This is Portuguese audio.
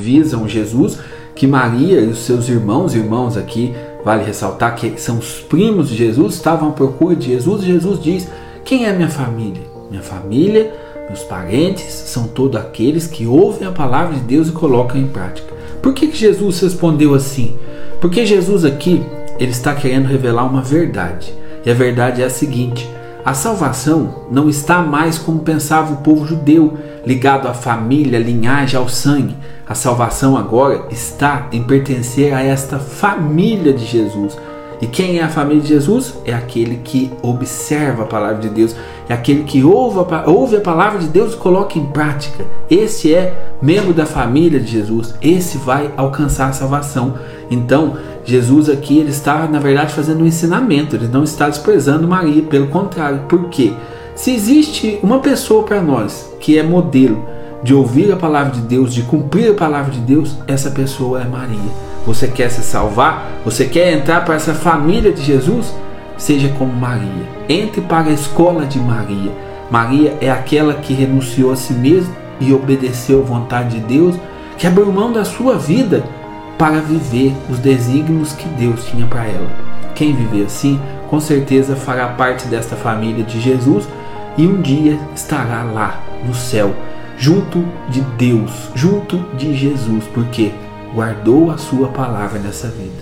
visam Jesus que Maria e os seus irmãos, irmãos aqui, vale ressaltar que são os primos de Jesus, estavam à procura de Jesus. Jesus diz: Quem é minha família? Minha família, meus parentes, são todos aqueles que ouvem a palavra de Deus e colocam em prática. Por que, que Jesus respondeu assim? Porque Jesus aqui ele está querendo revelar uma verdade. E a verdade é a seguinte: a salvação não está mais como pensava o povo judeu, ligado à família, linhagem, ao sangue. A salvação agora está em pertencer a esta família de Jesus. E quem é a família de Jesus? É aquele que observa a palavra de Deus, é aquele que ouve a, ouve a palavra de Deus e coloca em prática. Esse é membro da família de Jesus, esse vai alcançar a salvação. Então, Jesus aqui ele está, na verdade, fazendo um ensinamento, ele não está desprezando Maria, pelo contrário. Por quê? Se existe uma pessoa para nós que é modelo de ouvir a palavra de Deus, de cumprir a palavra de Deus, essa pessoa é Maria. Você quer se salvar? Você quer entrar para essa família de Jesus? Seja como Maria. Entre para a escola de Maria. Maria é aquela que renunciou a si mesma e obedeceu à vontade de Deus, que abriu mão da sua vida para viver os desígnios que Deus tinha para ela. Quem viver assim, com certeza fará parte desta família de Jesus e um dia estará lá no céu, junto de Deus, junto de Jesus, porque guardou a sua palavra nessa vida.